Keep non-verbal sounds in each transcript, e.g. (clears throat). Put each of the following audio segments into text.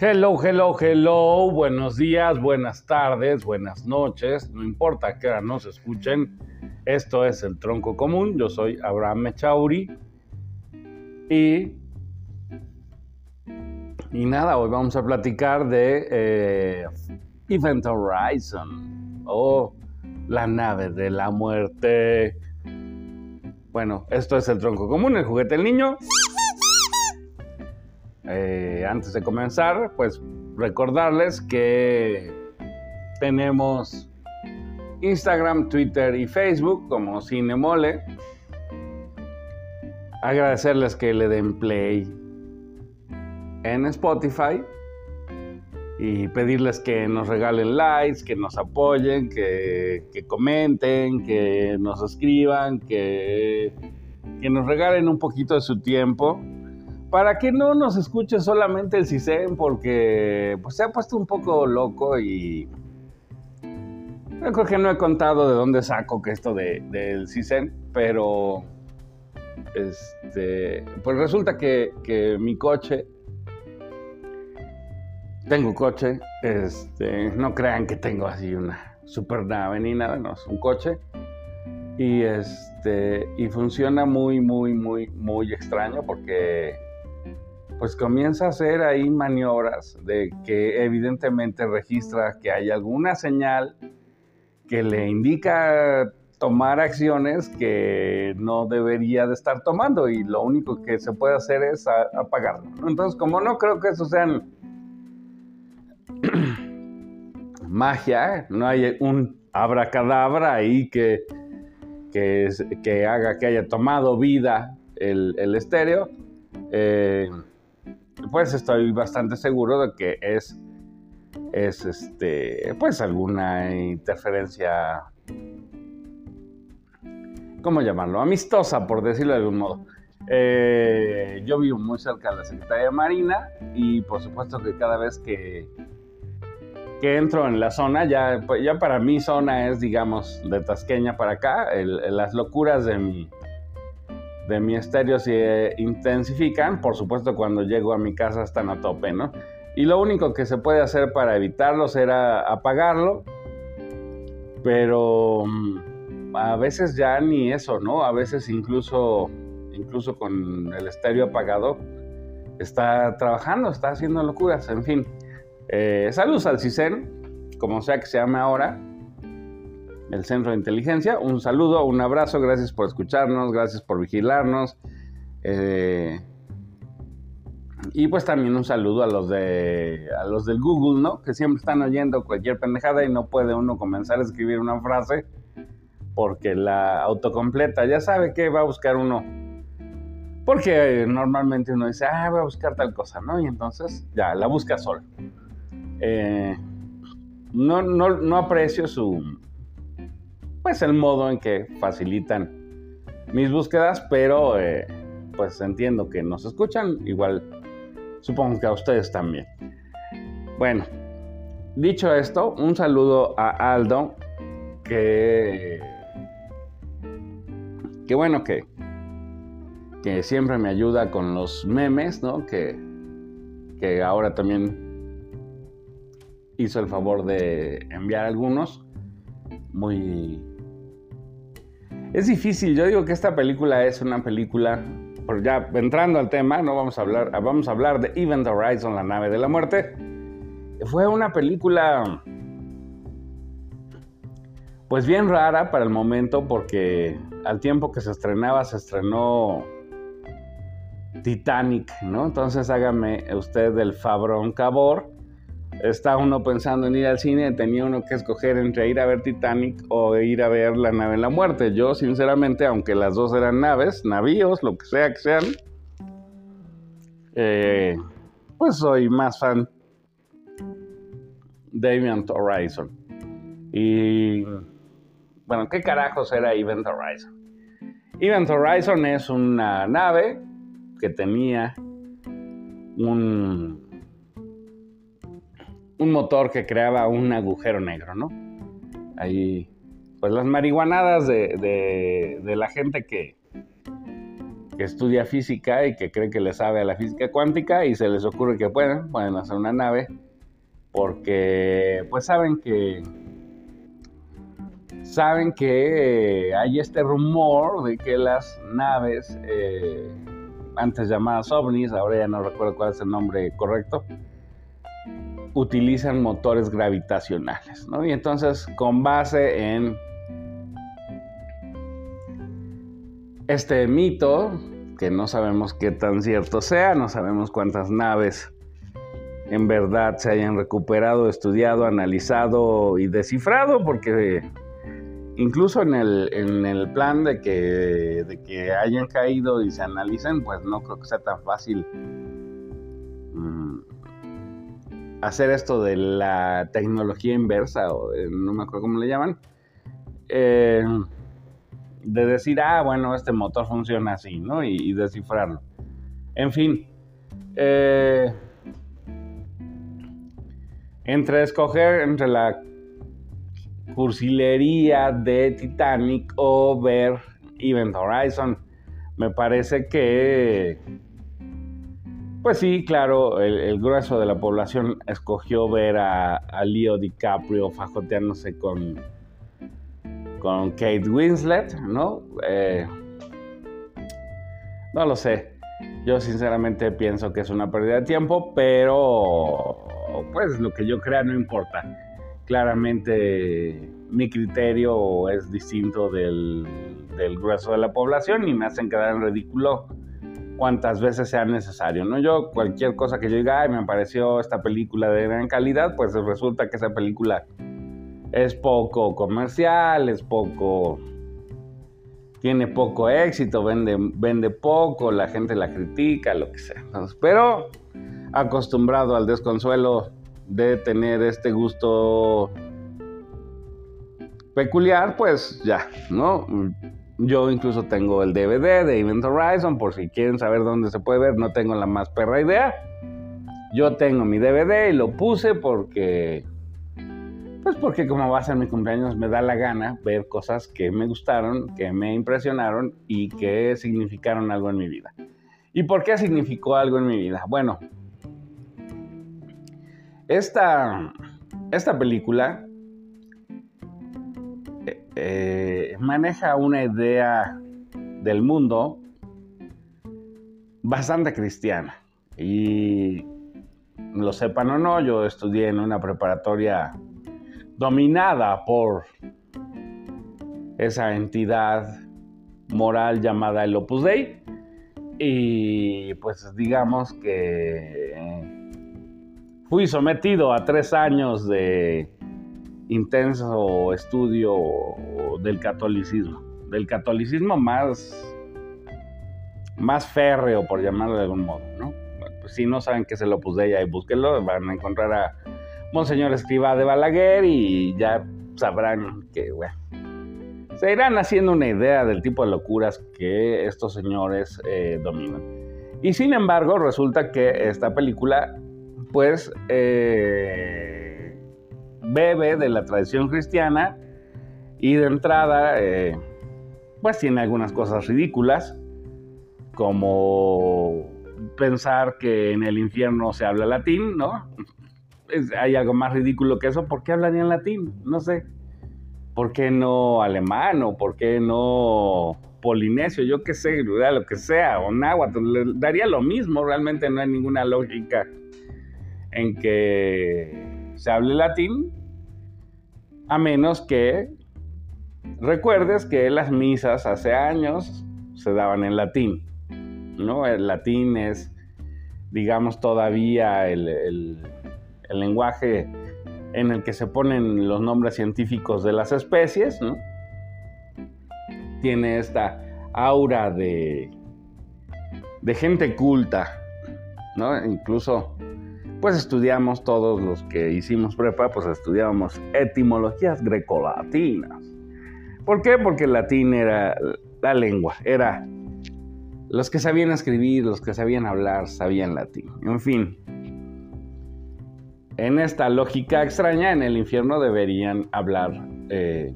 Hello, hello, hello. Buenos días, buenas tardes, buenas noches. No importa que nos escuchen. Esto es el Tronco Común. Yo soy Abraham Mechauri. Y. Y nada, hoy vamos a platicar de eh, Event Horizon o la nave de la muerte. Bueno, esto es el Tronco Común, el juguete del niño. Eh, antes de comenzar, pues recordarles que tenemos Instagram, Twitter y Facebook como Cinemole. Agradecerles que le den play en Spotify y pedirles que nos regalen likes, que nos apoyen, que, que comenten, que nos escriban, que, que nos regalen un poquito de su tiempo para que no nos escuche solamente el CISEN, porque pues, se ha puesto un poco loco y creo que no he contado de dónde saco que esto de, del CISEN, pero este, pues resulta que, que, mi coche, tengo coche, este, no crean que tengo así una super nave ni nada, no, es un coche. Y, este, y funciona muy, muy, muy, muy extraño porque pues comienza a hacer ahí maniobras de que evidentemente registra que hay alguna señal que le indica tomar acciones que no debería de estar tomando y lo único que se puede hacer es apagarlo. Entonces, como no creo que eso sean (clears throat) magia, no hay un abracadabra ahí que, que, haga que haya tomado vida el, el estéreo, eh, pues estoy bastante seguro de que es, es este, pues alguna interferencia, ¿cómo llamarlo? Amistosa, por decirlo de algún modo. Eh, yo vivo muy cerca de la Secretaría de Marina y por supuesto que cada vez que, que entro en la zona, ya, ya para mi zona es, digamos, de Tasqueña para acá, las locuras de mi, de mi estéreo se intensifican, por supuesto cuando llego a mi casa están a tope, ¿no? Y lo único que se puede hacer para evitarlo será apagarlo, pero mm, a veces ya ni eso, ¿no? A veces incluso, incluso con el estéreo apagado está trabajando, está haciendo locuras, en fin. Eh, saludos al CISEN, como sea que se llame ahora, el Centro de Inteligencia. Un saludo, un abrazo, gracias por escucharnos, gracias por vigilarnos. Eh, y pues también un saludo a los de a los del Google, ¿no? Que siempre están oyendo cualquier pendejada y no puede uno comenzar a escribir una frase porque la autocompleta ya sabe que va a buscar uno. Porque normalmente uno dice, ah, voy a buscar tal cosa, ¿no? Y entonces ya la busca solo. Eh, no, no, no aprecio su, pues el modo en que facilitan mis búsquedas, pero eh, pues entiendo que nos escuchan, igual supongo que a ustedes también. Bueno, dicho esto, un saludo a Aldo, que, que bueno que, que siempre me ayuda con los memes, ¿no? Que, que ahora también hizo el favor de enviar algunos muy es difícil, yo digo que esta película es una película, por ya entrando al tema, no vamos a hablar, vamos a hablar de Event Horizon, la nave de la muerte. Fue una película pues bien rara para el momento porque al tiempo que se estrenaba se estrenó Titanic, ¿no? Entonces hágame usted el fabrón cabor está uno pensando en ir al cine, tenía uno que escoger entre ir a ver Titanic o ir a ver La nave de la muerte. Yo, sinceramente, aunque las dos eran naves, navíos, lo que sea que sean, eh, pues soy más fan de Event Horizon. Y bueno, ¿qué carajos era Event Horizon? Event Horizon es una nave que tenía un un motor que creaba un agujero negro, ¿no? Ahí, pues las marihuanadas de, la gente que, estudia física y que cree que le sabe a la física cuántica y se les ocurre que pueden, pueden hacer una nave porque pues saben que saben que hay este rumor de que las naves eh, antes llamadas ovnis, ahora ya no recuerdo cuál es el nombre correcto, utilizan motores gravitacionales, ¿no? Y entonces con base en este mito, que no sabemos qué tan cierto sea, no sabemos cuántas naves en verdad se hayan recuperado, estudiado, analizado y descifrado, porque incluso en el, plan de que, de que hayan caído y se analicen, pues no creo que sea tan fácil hacer esto de la tecnología inversa, o no me acuerdo cómo le llaman. Eh, de decir, ah, bueno, este motor funciona así, ¿no? Y, descifrarlo. En fin, eh, entre escoger entre la cursilería de Titanic o ver Event Horizon, me parece que, pues sí, claro, el, grueso de la población escogió ver a, Leo DiCaprio fajoteándose con con Kate Winslet, ¿no? Eh, no lo sé. Yo sinceramente pienso que es una pérdida de tiempo, pero pues lo que yo crea no importa. Claramente mi criterio es distinto del, del grueso de la población y me hacen quedar en ridículo cuantas veces sea necesario, ¿no? Yo cualquier cosa que yo diga, Ay, me pareció esta película de gran calidad, pues resulta que esa película es poco comercial, es poco, tiene poco éxito, vende, vende poco, la gente la critica, lo que sea. pero acostumbrado al desconsuelo de tener este gusto peculiar, pues ya, ¿no? Yo incluso tengo el DVD de Event Horizon, por si quieren saber dónde se puede ver, no tengo la más perra idea. Yo tengo mi DVD y lo puse porque pues porque como va a ser mi cumpleaños me da la gana ver cosas que me gustaron, que me impresionaron y que significaron algo en mi vida. ¿Y por qué significó algo en mi vida? Bueno, esta, esta película eh, maneja una idea del mundo bastante cristiana. Y lo sepan o no, yo estudié en una preparatoria dominada por esa entidad moral llamada el Opus Dei. Y pues digamos que fui sometido a tres años de intenso estudio del catolicismo. Del catolicismo más, más férreo, por llamarlo de algún modo, ¿no? Pues si no saben qué es el Opus Dei, ahí búsquenlo, van a encontrar a Monseñor Escriba de Balaguer y ya sabrán que, bueno, se irán haciendo una idea del tipo de locuras que estos señores eh, dominan. Y sin embargo, resulta que esta película, pues, eh, bebe de la tradición cristiana y de entrada, eh, pues tiene algunas cosas ridículas, como pensar que en el infierno se habla latín, ¿no? hay algo más ridículo que eso. ¿Por qué hablarían latín? No sé. ¿Por qué no alemán o por qué no polinesio? Yo qué sé, lo que sea, o náhuatl. Daría lo mismo. Realmente no hay ninguna lógica en que se hable latín. A menos que recuerdes que las misas hace años se daban en latín. ¿no? El latín es, digamos, todavía el el lenguaje en el que se ponen los nombres científicos de las especies, ¿no? Tiene esta aura de, de gente culta, ¿no? Incluso, pues estudiamos todos los que hicimos prepa, pues estudiábamos etimologías grecolatinas. ¿Por qué? Porque el latín era la lengua, era los que sabían escribir, los que sabían hablar, sabían latín. En fin, en esta lógica extraña, en el infierno deberían hablar eh,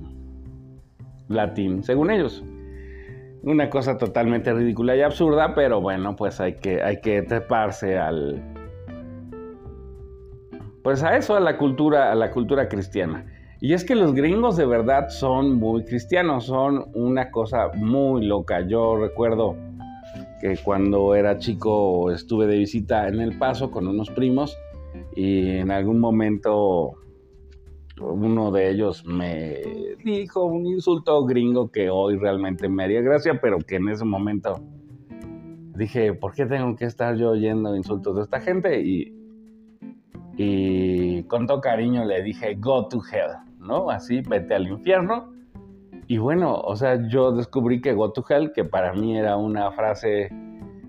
latín, según ellos. Una cosa totalmente ridícula y absurda, pero bueno, pues hay que, hay que treparse al. Pues a eso, a la cultura, a la cultura cristiana. Y es que los gringos de verdad son muy cristianos, son una cosa muy loca. Yo recuerdo que cuando era chico estuve de visita en El Paso con unos primos y en algún momento uno de ellos me dijo un insulto gringo que hoy realmente me haría gracia, pero que en ese momento dije, ¿por qué tengo que estar yo oyendo insultos de esta gente? Y, y con todo cariño le dije, go to hell, ¿no? Así, vete al infierno. Y bueno, o sea, yo descubrí que go to hell, que para mí era una frase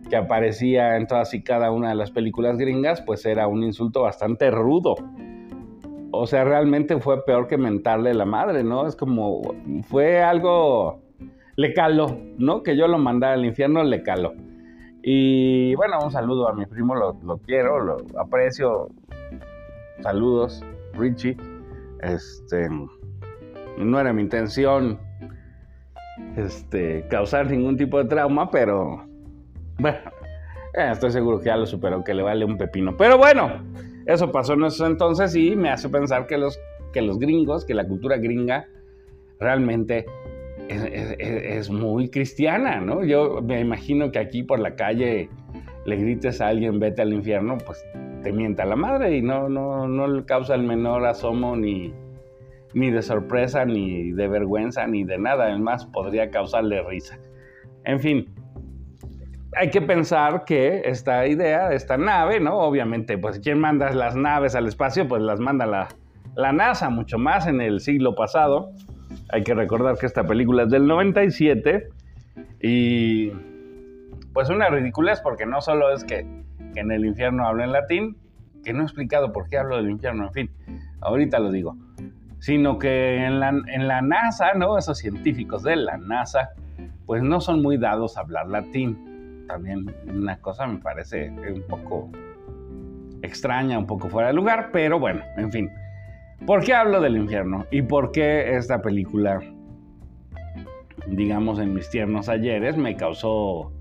que aparecía en todas y cada una de las películas gringas, pues era un insulto bastante rudo o sea, realmente fue peor que mentarle la madre, ¿no? Es como, fue algo, le caló, ¿no? Que yo lo mandara al infierno, le caló. Y bueno, un saludo a mi primo, lo, quiero, lo aprecio. Saludos, Richie. Este, no era mi intención este, causar ningún tipo de trauma, pero bueno, eh, estoy seguro que ya lo superó, que le vale un pepino. Pero bueno, eso pasó en esos entonces y me hace pensar que los, que los gringos, que la cultura gringa realmente es, muy cristiana, ¿no? Yo me imagino que aquí por la calle le grites a alguien vete al infierno, pues te mienta la madre y no, no, no le causa el menor asomo ni, ni de sorpresa, ni de vergüenza, ni de nada. Además, podría causarle risa. En fin, hay que pensar que esta idea, esta nave, ¿no? Obviamente, pues ¿quién manda las naves al espacio? Pues las manda la, la NASA, mucho más en el siglo pasado. Hay que recordar que esta película es del 97 y pues una ridiculez porque no solo es que, en el infierno hablo en latín, que no he explicado por qué hablo del infierno, en fin, ahorita lo digo, sino que en la, en la NASA, ¿no? Esos científicos de la NASA, pues no son muy dados a hablar latín también una cosa me parece un poco extraña, un poco fuera de lugar, pero bueno, en fin. ¿Por qué hablo del infierno? ¿Y por qué esta película, digamos, en mis tiernos ayeres me causó,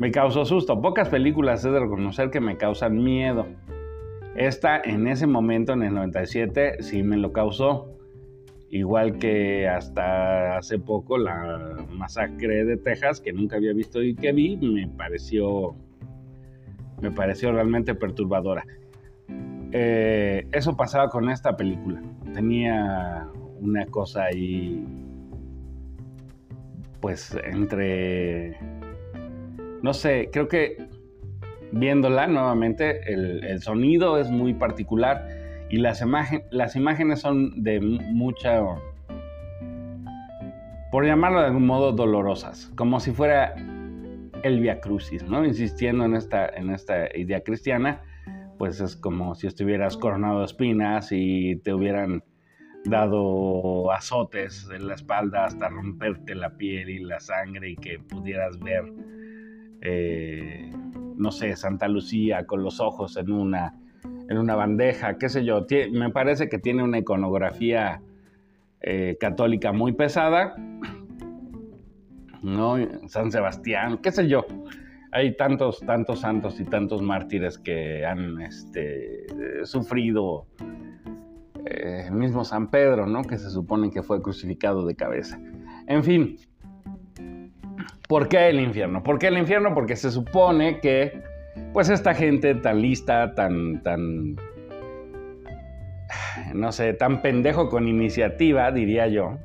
me causó susto? Pocas películas he de reconocer que me causan miedo. Esta en ese momento, en el 97, sí me lo causó. Igual que hasta hace poco la masacre de Texas, que nunca había visto y que vi, me pareció, me pareció realmente perturbadora. Eh, eso pasaba con esta película. Tenía una cosa ahí, pues entre, no sé, creo que viéndola nuevamente, el, sonido es muy particular y las, las imágenes son de mucha, por llamarlo de algún modo, dolorosas, como si fuera el Via Crucis, ¿no? Insistiendo en esta, en esta idea cristiana, pues es como si estuvieras coronado de espinas y te hubieran dado azotes en la espalda hasta romperte la piel y la sangre y que pudieras ver, eh, no sé, Santa Lucía con los ojos en una en una bandeja, qué sé yo. me parece que tiene una iconografía eh, católica muy pesada. ¿no? San Sebastián, qué sé yo. Hay tantos, tantos santos y tantos mártires que han este, sufrido. Eh, el mismo San Pedro, ¿no? Que se supone que fue crucificado de cabeza. En fin, ¿por qué el infierno? ¿Por qué el infierno? Porque se supone que pues esta gente tan lista, tan, tan, no sé, tan pendejo con iniciativa, diría yo,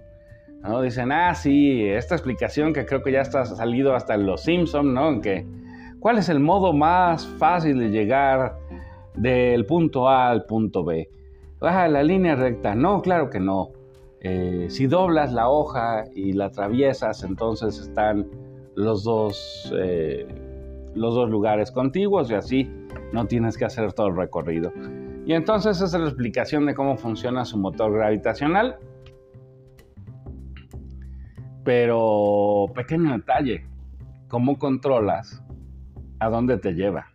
¿no? Dicen, ah, sí, esta explicación que creo que ya está salido hasta en Los Simpson, ¿no? Que, ¿cuál es el modo más fácil de llegar del punto A al punto B? Ah, la línea recta. No, claro que no. Eh, si doblas la hoja y la atraviesas, entonces están los dos... Eh, los dos lugares contiguos y así no tienes que hacer todo el recorrido. Y entonces es la explicación de cómo funciona su motor gravitacional. Pero pequeño detalle, ¿cómo controlas a dónde te lleva?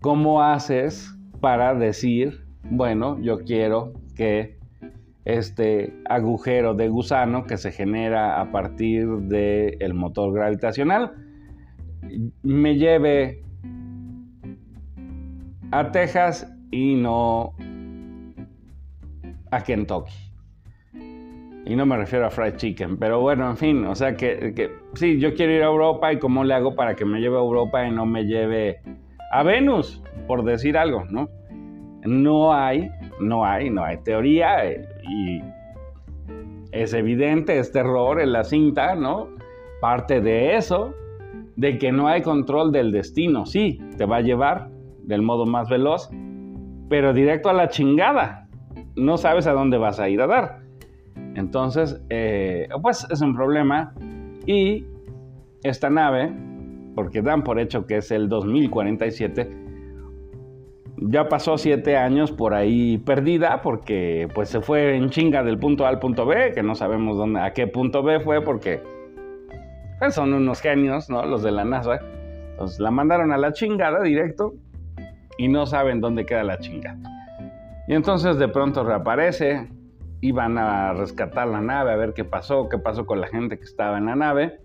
¿Cómo haces para decir, bueno, yo quiero que este agujero de gusano que se genera a partir del motor gravitacional me lleve a Texas y no a Kentucky. Y no me refiero a fried chicken, pero bueno, en fin, o sea que, que, sí, yo quiero ir a Europa y cómo le hago para que me lleve a Europa y no me lleve a Venus, por decir algo, ¿no? No hay, no hay, no hay teoría eh, y es evidente este error en la cinta, ¿no? Parte de eso, de que no hay control del destino. Sí, te va a llevar del modo más veloz, pero directo a la chingada. No sabes a dónde vas a ir a dar. Entonces, eh, pues es un problema. Y esta nave, porque dan por hecho que es el 2047, ya pasó siete años por ahí perdida porque pues se fue en chinga del punto A al punto B, que no sabemos dónde, a qué punto B fue porque pues, son unos genios, ¿no? Los de la NASA. Entonces la mandaron a la chingada directo y no saben dónde queda la chingada. Y entonces de pronto reaparece, iban a rescatar la nave, a ver qué pasó, qué pasó con la gente que estaba en la nave,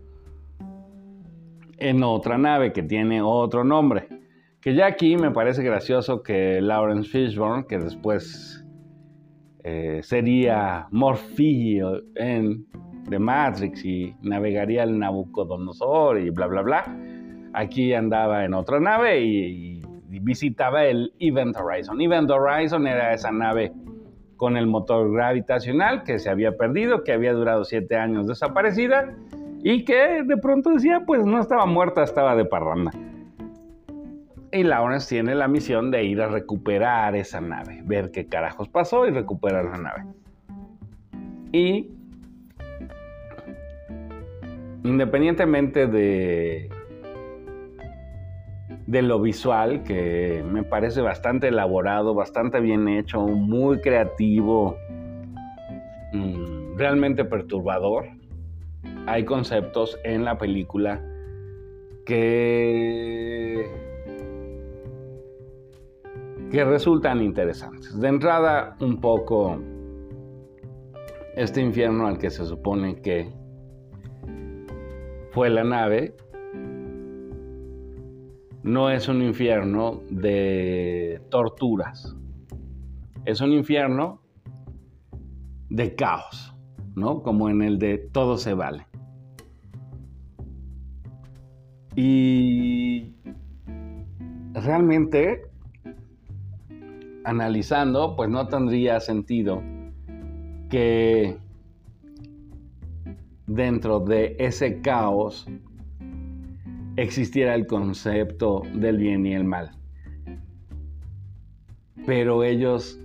en otra nave que tiene otro nombre. Que ya aquí me parece gracioso que Lawrence Fishburne, que después eh, sería Morpheus en The Matrix y navegaría el Nabucodonosor y bla, bla, bla, aquí andaba en otra nave y, y visitaba el Event Horizon. Event Horizon era esa nave con el motor gravitacional que se había perdido, que había durado siete años desaparecida y que de pronto decía, pues no estaba muerta, estaba de parranda y Lawrence tiene la misión de ir a recuperar esa nave, ver qué carajos pasó y recuperar la nave. Y independientemente de de lo visual que me parece bastante elaborado, bastante bien hecho, muy creativo, mm, realmente perturbador. Hay conceptos en la película que que resultan interesantes. De entrada, un poco este infierno al que se supone que fue la nave, no es un infierno de torturas, es un infierno de caos, ¿no? Como en el de todo se vale. Y realmente analizando, pues no tendría sentido que dentro de ese caos existiera el concepto del bien y el mal. Pero ellos,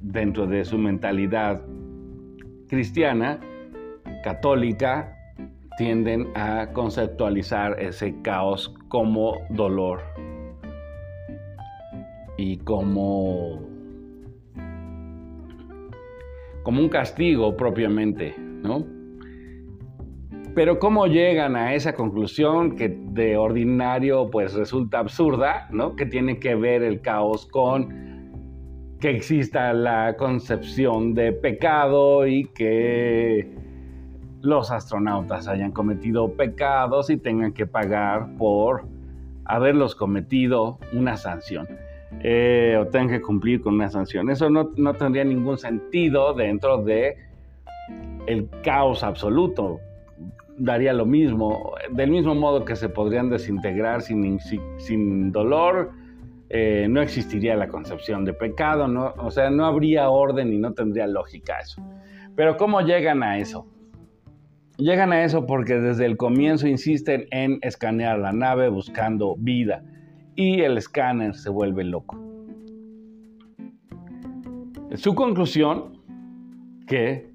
dentro de su mentalidad cristiana, católica, tienden a conceptualizar ese caos como dolor y como, como un castigo propiamente, ¿no? Pero cómo llegan a esa conclusión que de ordinario pues resulta absurda, ¿no? Que tiene que ver el caos con que exista la concepción de pecado y que los astronautas hayan cometido pecados y tengan que pagar por haberlos cometido una sanción. Eh, o tengan que cumplir con una sanción. Eso no, no, tendría ningún sentido dentro de el caos absoluto. Daría lo mismo, del mismo modo que se podrían desintegrar sin, sin dolor, eh, no existiría la concepción de pecado, no, o sea, no habría orden y no tendría lógica eso. Pero ¿cómo llegan a eso? Llegan a eso porque desde el comienzo insisten en escanear la nave buscando vida y el escáner se vuelve loco. Su conclusión, que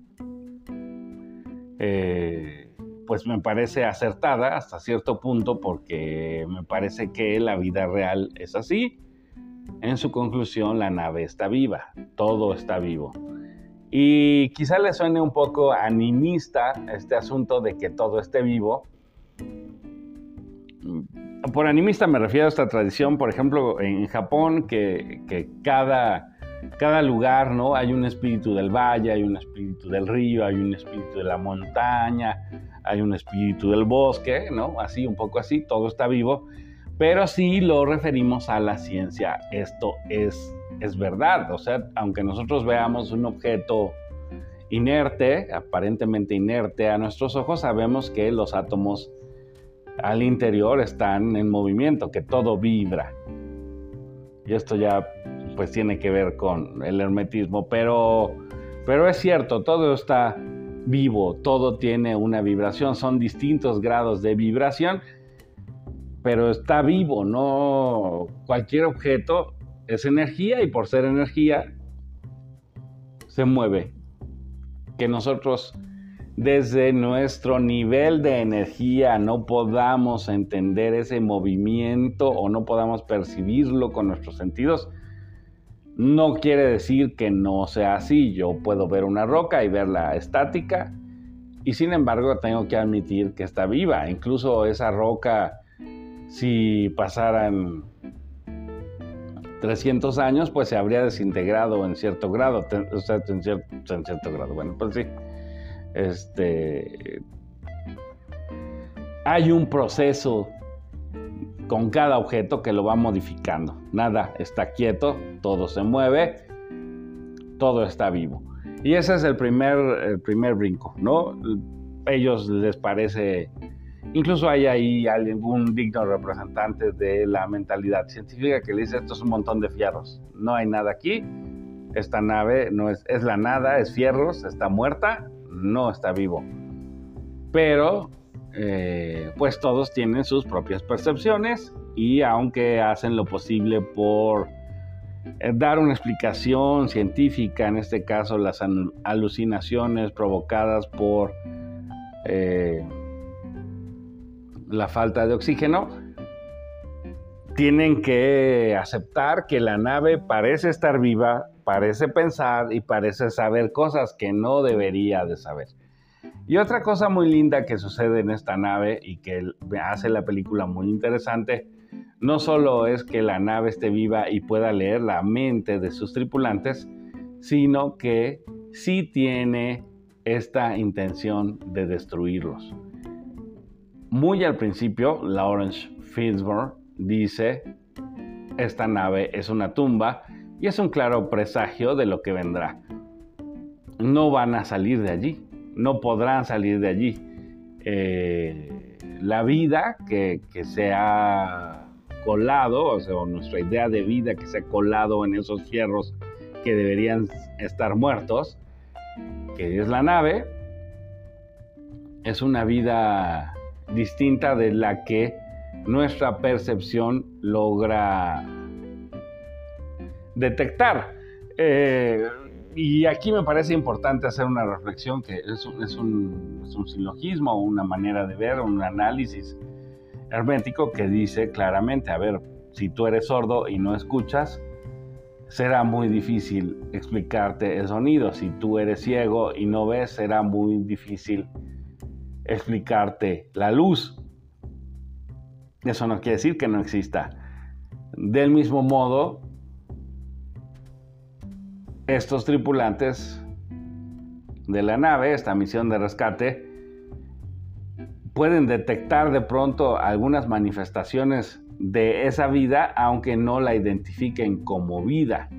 eh, pues me parece acertada hasta cierto punto porque me parece que la vida real es así. En su conclusión, la nave está viva, todo está vivo. Y quizá le suene un poco animista este asunto de que todo esté vivo, por animista me refiero a esta tradición, por ejemplo, en Japón, que, cada cada lugar, ¿no? Hay un espíritu del valle, hay un espíritu del río, hay un espíritu de la montaña, hay un espíritu del bosque, ¿no? Así, un poco así, todo está vivo, pero sí lo referimos a la ciencia. Esto es, es verdad, o sea, aunque nosotros veamos un objeto inerte, aparentemente inerte a nuestros ojos, sabemos que los átomos al interior están en movimiento, que todo vibra. Y esto ya pues tiene que ver con el hermetismo, pero, pero es cierto, todo está vivo, todo tiene una vibración, son distintos grados de vibración, pero está vivo, no cualquier objeto es energía y por ser energía se mueve. Que nosotros desde nuestro nivel de energía no podamos entender ese movimiento o no podamos percibirlo con nuestros sentidos, no quiere decir que no sea así. Yo puedo ver una roca y verla estática y sin embargo tengo que admitir que está viva. Incluso esa roca, si pasaran 300 años, pues se habría desintegrado en cierto grado. En cierto grado. Bueno, pues sí. Este, hay un proceso con cada objeto que lo va modificando. Nada está quieto, todo se mueve, todo está vivo. Y ese es el primer, el primer brinco, ¿no? Ellos les parece, incluso hay ahí algún digno representante de la mentalidad científica que le dice esto es un montón de fierros, no hay nada aquí, esta nave no es, es la nada, es fierros, está muerta, no está vivo. Pero eh, pues todos tienen sus propias percepciones y aunque hacen lo posible por eh, dar una explicación científica, en este caso las alucinaciones provocadas por eh, la falta de oxígeno, tienen que aceptar que la nave parece estar viva, parece pensar y parece saber cosas que no debería de saber. Y otra cosa muy linda que sucede en esta nave y que hace la película muy interesante, no solo es que la nave esté viva y pueda leer la mente de sus tripulantes, sino que sí tiene esta intención de destruirlos. Muy al principio, Lawrence Fishburne dice, esta nave es una tumba y es un claro presagio de lo que vendrá. No van a salir de allí, no podrán salir de allí. Eh, la vida que, se ha colado, o sea, nuestra idea de vida que se ha colado en esos fierros que deberían estar muertos, que es la nave, es una vida distinta de la que nuestra percepción logra detectar. Eh, y aquí me parece importante hacer una reflexión que es un, es un, es un silogismo, una manera de ver, un análisis hermético que dice claramente, a ver, si tú eres sordo y no escuchas, será muy difícil explicarte el sonido. Si tú eres ciego y no ves, será muy difícil explicarte la luz. Eso no quiere decir que no exista. Del mismo modo, estos tripulantes de la nave, esta misión de rescate, pueden detectar de pronto algunas manifestaciones de esa vida, aunque no la identifiquen como vida.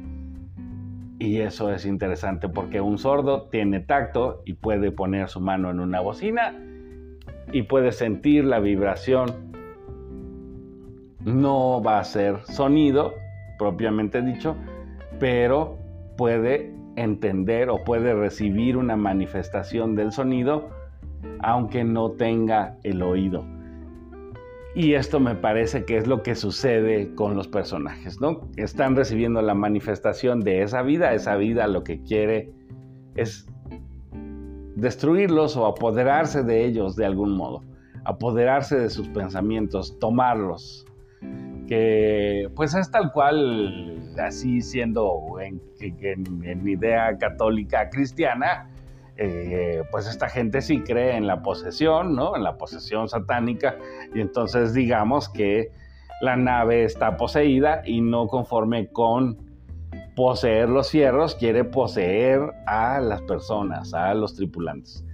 Y eso es interesante porque un sordo tiene tacto y puede poner su mano en una bocina y puede sentir la vibración. No va a ser sonido, propiamente dicho, pero puede entender o puede recibir una manifestación del sonido aunque no tenga el oído. Y esto me parece que es lo que sucede con los personajes, ¿no? Están recibiendo la manifestación de esa vida, esa vida lo que quiere es destruirlos o apoderarse de ellos de algún modo, apoderarse de sus pensamientos, tomarlos, que pues es tal cual, así siendo en, en, idea católica cristiana, eh, pues esta gente sí cree en la posesión, ¿no? En la posesión satánica, y entonces digamos que la nave está poseída y no conforme con poseer los fierros, quiere poseer a las personas, a los tripulantes.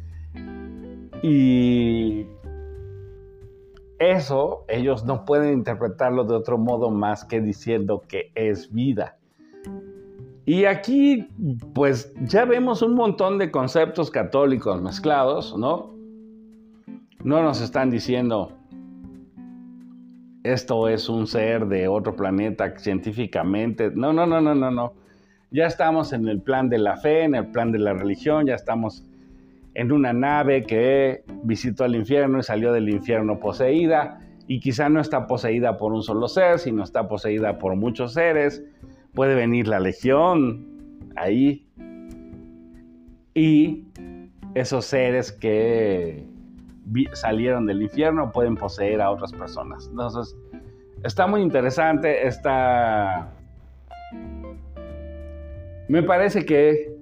Y eso ellos no pueden interpretarlo de otro modo más que diciendo que es vida. Y aquí, pues ya vemos un montón de conceptos católicos mezclados, ¿no? No nos están diciendo, esto es un ser de otro planeta científicamente. No, no, no, no, no, no. Ya estamos en el plan de la fe, en el plan de la religión, ya estamos en una nave que visitó el infierno y salió del infierno poseída. Y quizá no está poseída por un solo ser, sino está poseída por muchos seres. Puede venir la legión ahí. Y esos seres que salieron del infierno pueden poseer a otras personas. Entonces, está muy interesante, está... Me parece que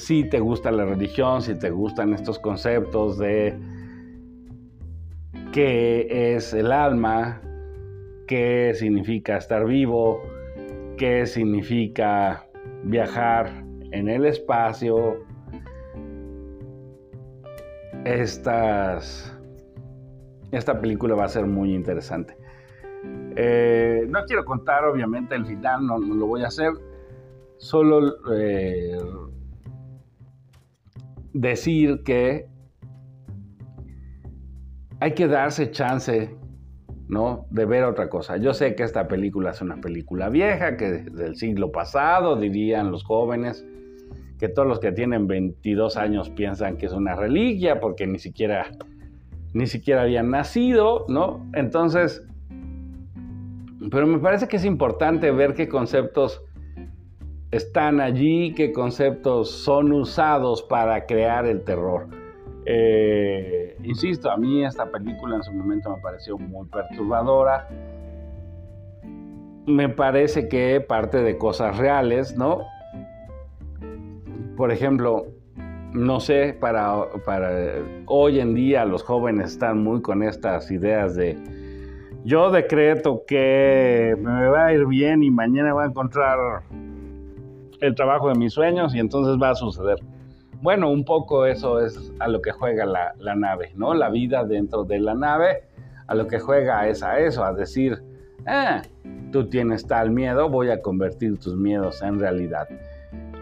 si te gusta la religión, si te gustan estos conceptos de qué es el alma, qué significa estar vivo, qué significa viajar en el espacio, estas, esta película va a ser muy interesante. Eh, no quiero contar, obviamente, el final, no, lo voy a hacer. Solo eh, decir que hay que darse chance, ¿no? De ver otra cosa. Yo sé que esta película es una película vieja, que del siglo pasado, dirían los jóvenes que todos los que tienen 22 años piensan que es una reliquia porque ni siquiera, ni siquiera habían nacido, ¿no? Entonces, pero me parece que es importante ver qué conceptos están allí, qué conceptos son usados para crear el terror. Eh, insisto, a mí esta película en su momento me pareció muy perturbadora. Me parece que parte de cosas reales, ¿no? por ejemplo, no sé, para, para hoy en día los jóvenes están muy con estas ideas de yo decreto que me va a ir bien y mañana voy a encontrar el trabajo de mis sueños y entonces va a suceder. Bueno, un poco eso es a lo que juega la, la nave, ¿no? La vida dentro de la nave, a lo que juega es a eso, a decir, ah, tú tienes tal miedo, voy a convertir tus miedos en realidad.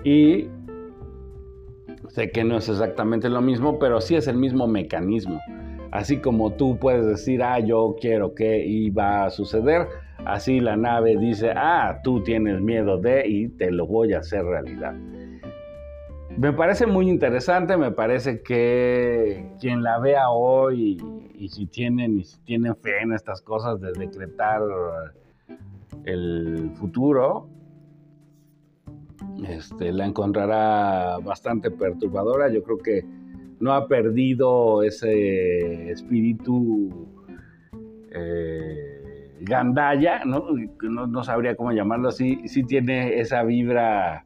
Y Sé que no es exactamente lo mismo, pero sí es el mismo mecanismo. Así como tú puedes decir, ah, yo quiero que iba a suceder, así la nave dice, ah, tú tienes miedo de y te lo voy a hacer realidad. Me parece muy interesante, me parece que quien la vea hoy y, si tienen, y si tienen fe en estas cosas de decretar el futuro, este, la encontrará bastante perturbadora. Yo creo que no ha perdido ese espíritu eh, gandaya, ¿no? ¿no? sabría cómo llamarlo así, sí tiene esa vibra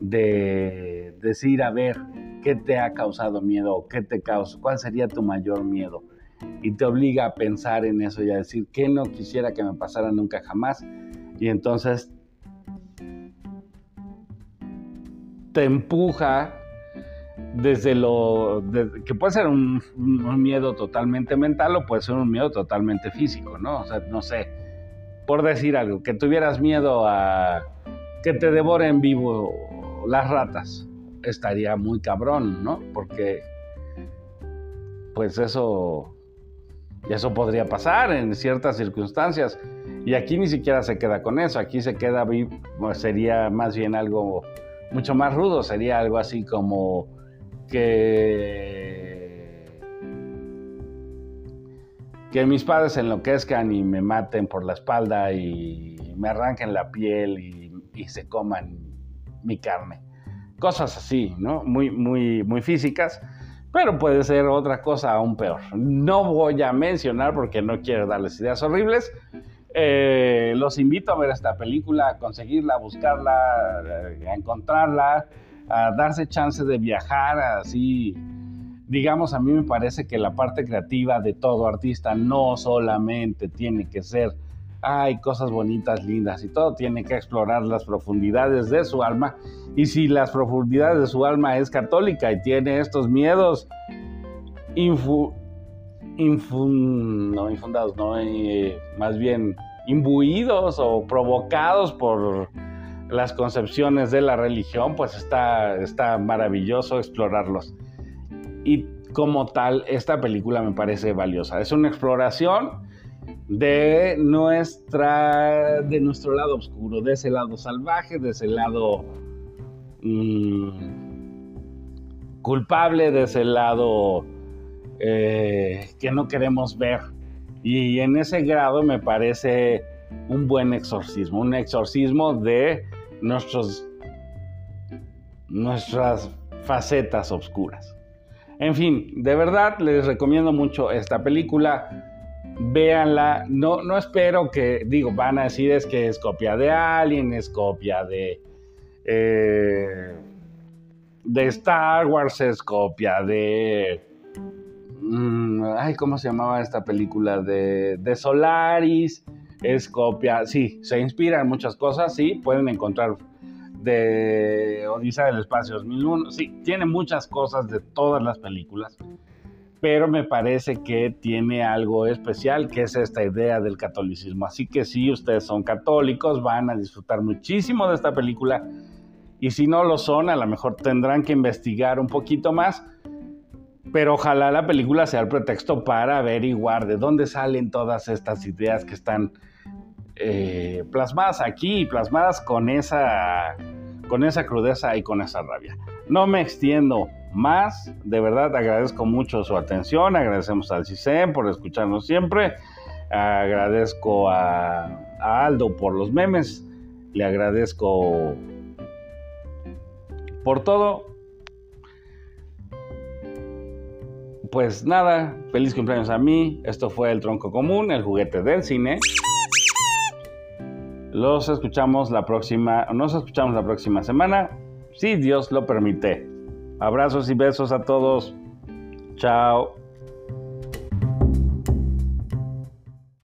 de decir, a ver, ¿qué te ha causado miedo? ¿Qué te causa? ¿Cuál sería tu mayor miedo? Y te obliga a pensar en eso y a decir, ¿qué no quisiera que me pasara nunca jamás? Y entonces te empuja desde lo que puede ser un, miedo totalmente mental o puede ser un miedo totalmente físico, ¿no? O sea, no sé, por decir algo, que tuvieras miedo a que te devoren vivo las ratas, estaría muy cabrón, ¿no? Porque pues eso eso podría pasar en ciertas circunstancias y aquí ni siquiera se queda con eso, aquí se queda sería más bien algo mucho más rudo, sería algo así como que, mis padres enloquezcan y me maten por la espalda y me arranquen la piel y, se coman mi carne. Cosas así, ¿no? Muy, muy, muy físicas, pero puede ser otra cosa aún peor. No voy a mencionar porque no quiero darles ideas horribles, eh, los invito a ver esta película, a conseguirla, a buscarla, a encontrarla, a darse chance de viajar, así. Digamos, a mí me parece que la parte creativa de todo artista no solamente tiene que ser hay cosas bonitas, lindas y todo tiene que explorar las profundidades de su alma. Y si las profundidades de su alma es católica y tiene estos miedos infu, no infundados, no, eh, más bien imbuidos o provocados por las concepciones de la religión, pues está, está maravilloso explorarlos. Y como tal, esta película me parece valiosa. Es una exploración de nuestra de nuestro lado oscuro, de ese lado salvaje, de ese lado mm, culpable, de ese lado eh, que no queremos ver. Y en ese grado me parece un buen exorcismo, un exorcismo de nuestros, nuestras facetas oscuras. En fin, de verdad les recomiendo mucho esta película. Véanla. No, no espero que, digo, van a decir es que es copia de Alien, es copia de. Eh, de Star Wars, es copia de. Mm, ay, ¿cómo se llamaba esta película? De, de Solaris, es copia. Sí, se inspira en muchas cosas, sí, pueden encontrar de Odisea del Espacio 2001. Sí, tiene muchas cosas de todas las películas, pero me parece que tiene algo especial, que es esta idea del catolicismo. Así que si ustedes son católicos, van a disfrutar muchísimo de esta película. Y si no lo son, a lo mejor tendrán que investigar un poquito más. Pero ojalá la película sea el pretexto para averiguar de dónde salen todas estas ideas que están eh, plasmadas aquí, plasmadas con esa, con esa crudeza y con esa rabia. No me extiendo más, de verdad agradezco mucho su atención, agradecemos al CISEM por escucharnos siempre, agradezco a, a Aldo por los memes, le agradezco por todo. Pues nada, feliz cumpleaños a mí. Esto fue el tronco común, el juguete del cine. Los escuchamos la próxima, nos escuchamos la próxima semana, si Dios lo permite. Abrazos y besos a todos. Chao.